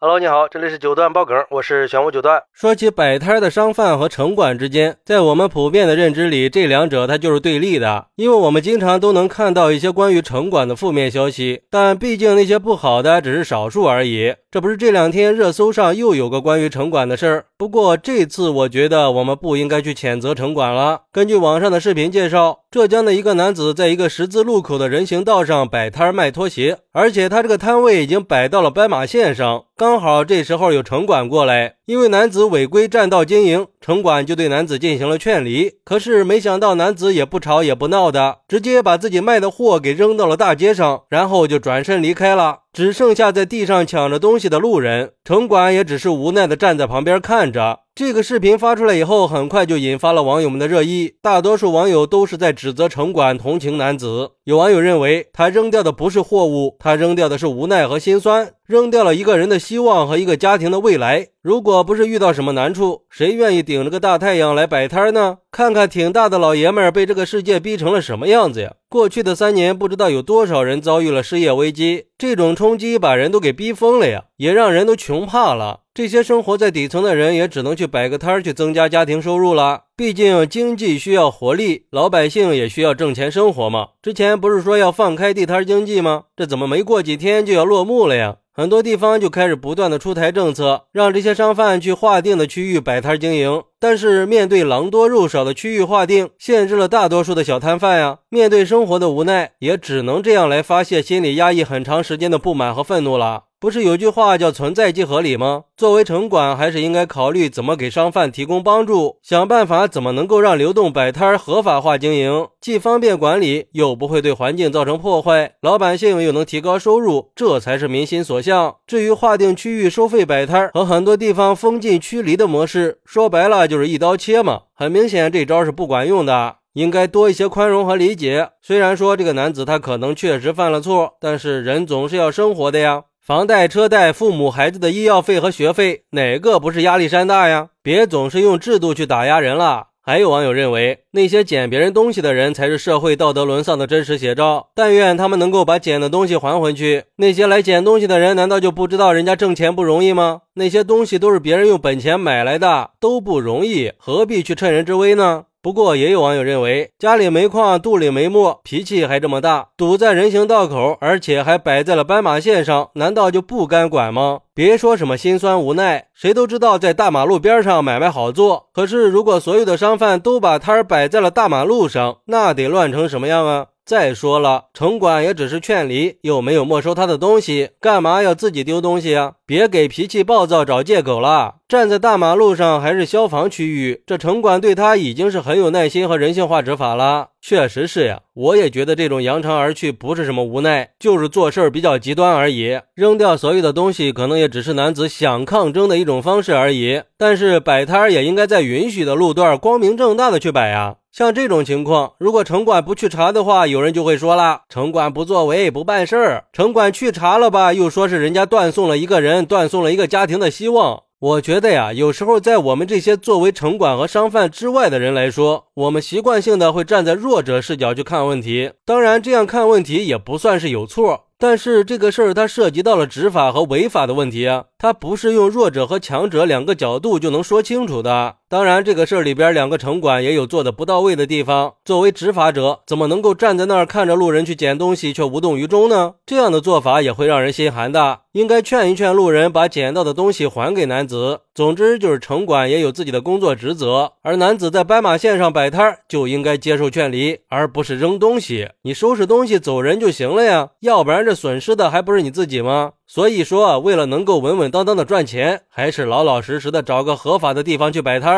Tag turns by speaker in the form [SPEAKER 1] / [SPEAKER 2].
[SPEAKER 1] Hello，你好，这里是九段爆梗，我是玄武九段。说起摆摊的商贩和城管之间，在我们普遍的认知里，这两者它就是对立的。因为我们经常都能看到一些关于城管的负面消息，但毕竟那些不好的只是少数而已。这不是这两天热搜上又有个关于城管的事儿。不过这次我觉得我们不应该去谴责城管了。根据网上的视频介绍，浙江的一个男子在一个十字路口的人行道上摆摊卖拖鞋，而且他这个摊位已经摆到了斑马线上。刚好这时候有城管过来，因为男子违规占道经营，城管就对男子进行了劝离。可是没想到男子也不吵也不闹的，直接把自己卖的货给扔到了大街上，然后就转身离开了。只剩下在地上抢着东西的路人，城管也只是无奈的站在旁边看着。这个视频发出来以后，很快就引发了网友们的热议。大多数网友都是在指责城管同情男子。有网友认为，他扔掉的不是货物，他扔掉的是无奈和心酸，扔掉了一个人的希望和一个家庭的未来。如果不是遇到什么难处，谁愿意顶着个大太阳来摆摊呢？看看挺大的老爷们儿被这个世界逼成了什么样子呀！过去的三年，不知道有多少人遭遇了失业危机，这种冲击把人都给逼疯了呀，也让人都穷怕了。这些生活在底层的人也只能去摆个摊儿去增加家庭收入了。毕竟经济需要活力，老百姓也需要挣钱生活嘛。之前不是说要放开地摊经济吗？这怎么没过几天就要落幕了呀？很多地方就开始不断的出台政策，让这些商贩去划定的区域摆摊经营。但是面对狼多肉少的区域划定，限制了大多数的小摊贩呀。面对生活的无奈，也只能这样来发泄心里压抑很长时间的不满和愤怒了。不是有句话叫“存在即合理”吗？作为城管，还是应该考虑怎么给商贩提供帮助，想办法怎么能够让流动摆摊合法化经营，既方便管理，又不会对环境造成破坏，老百姓又能提高收入，这才是民心所向。至于划定区域收费摆摊和很多地方封禁驱离的模式，说白了就是一刀切嘛。很明显，这招是不管用的，应该多一些宽容和理解。虽然说这个男子他可能确实犯了错，但是人总是要生活的呀。房贷、车贷、父母、孩子的医药费和学费，哪个不是压力山大呀？别总是用制度去打压人了。还有网友认为，那些捡别人东西的人才是社会道德沦丧的真实写照。但愿他们能够把捡的东西还回去。那些来捡东西的人，难道就不知道人家挣钱不容易吗？那些东西都是别人用本钱买来的，都不容易，何必去趁人之危呢？不过，也有网友认为，家里煤矿，肚里没墨，脾气还这么大，堵在人行道口，而且还摆在了斑马线上，难道就不该管吗？别说什么心酸无奈，谁都知道在大马路边上买卖好做。可是，如果所有的商贩都把摊儿摆在了大马路上，那得乱成什么样啊？再说了，城管也只是劝离，又没有没收他的东西，干嘛要自己丢东西啊？别给脾气暴躁找借口了。站在大马路上还是消防区域，这城管对他已经是很有耐心和人性化执法了。确实是呀，我也觉得这种扬长而去不是什么无奈，就是做事儿比较极端而已。扔掉所有的东西，可能也只是男子想抗争的一种方式而已。但是摆摊儿也应该在允许的路段，光明正大的去摆呀。像这种情况，如果城管不去查的话，有人就会说了：城管不作为，不办事儿。城管去查了吧，又说是人家断送了一个人，断送了一个家庭的希望。我觉得呀，有时候在我们这些作为城管和商贩之外的人来说，我们习惯性的会站在弱者视角去看问题。当然，这样看问题也不算是有错。但是这个事儿它涉及到了执法和违法的问题啊，它不是用弱者和强者两个角度就能说清楚的。当然，这个事儿里边两个城管也有做的不到位的地方。作为执法者，怎么能够站在那儿看着路人去捡东西却无动于衷呢？这样的做法也会让人心寒的。应该劝一劝路人，把捡到的东西还给男子。总之，就是城管也有自己的工作职责，而男子在斑马线上摆摊就应该接受劝离，而不是扔东西。你收拾东西走人就行了呀，要不然这损失的还不是你自己吗？所以说，为了能够稳稳当当的赚钱，还是老老实实的找个合法的地方去摆摊。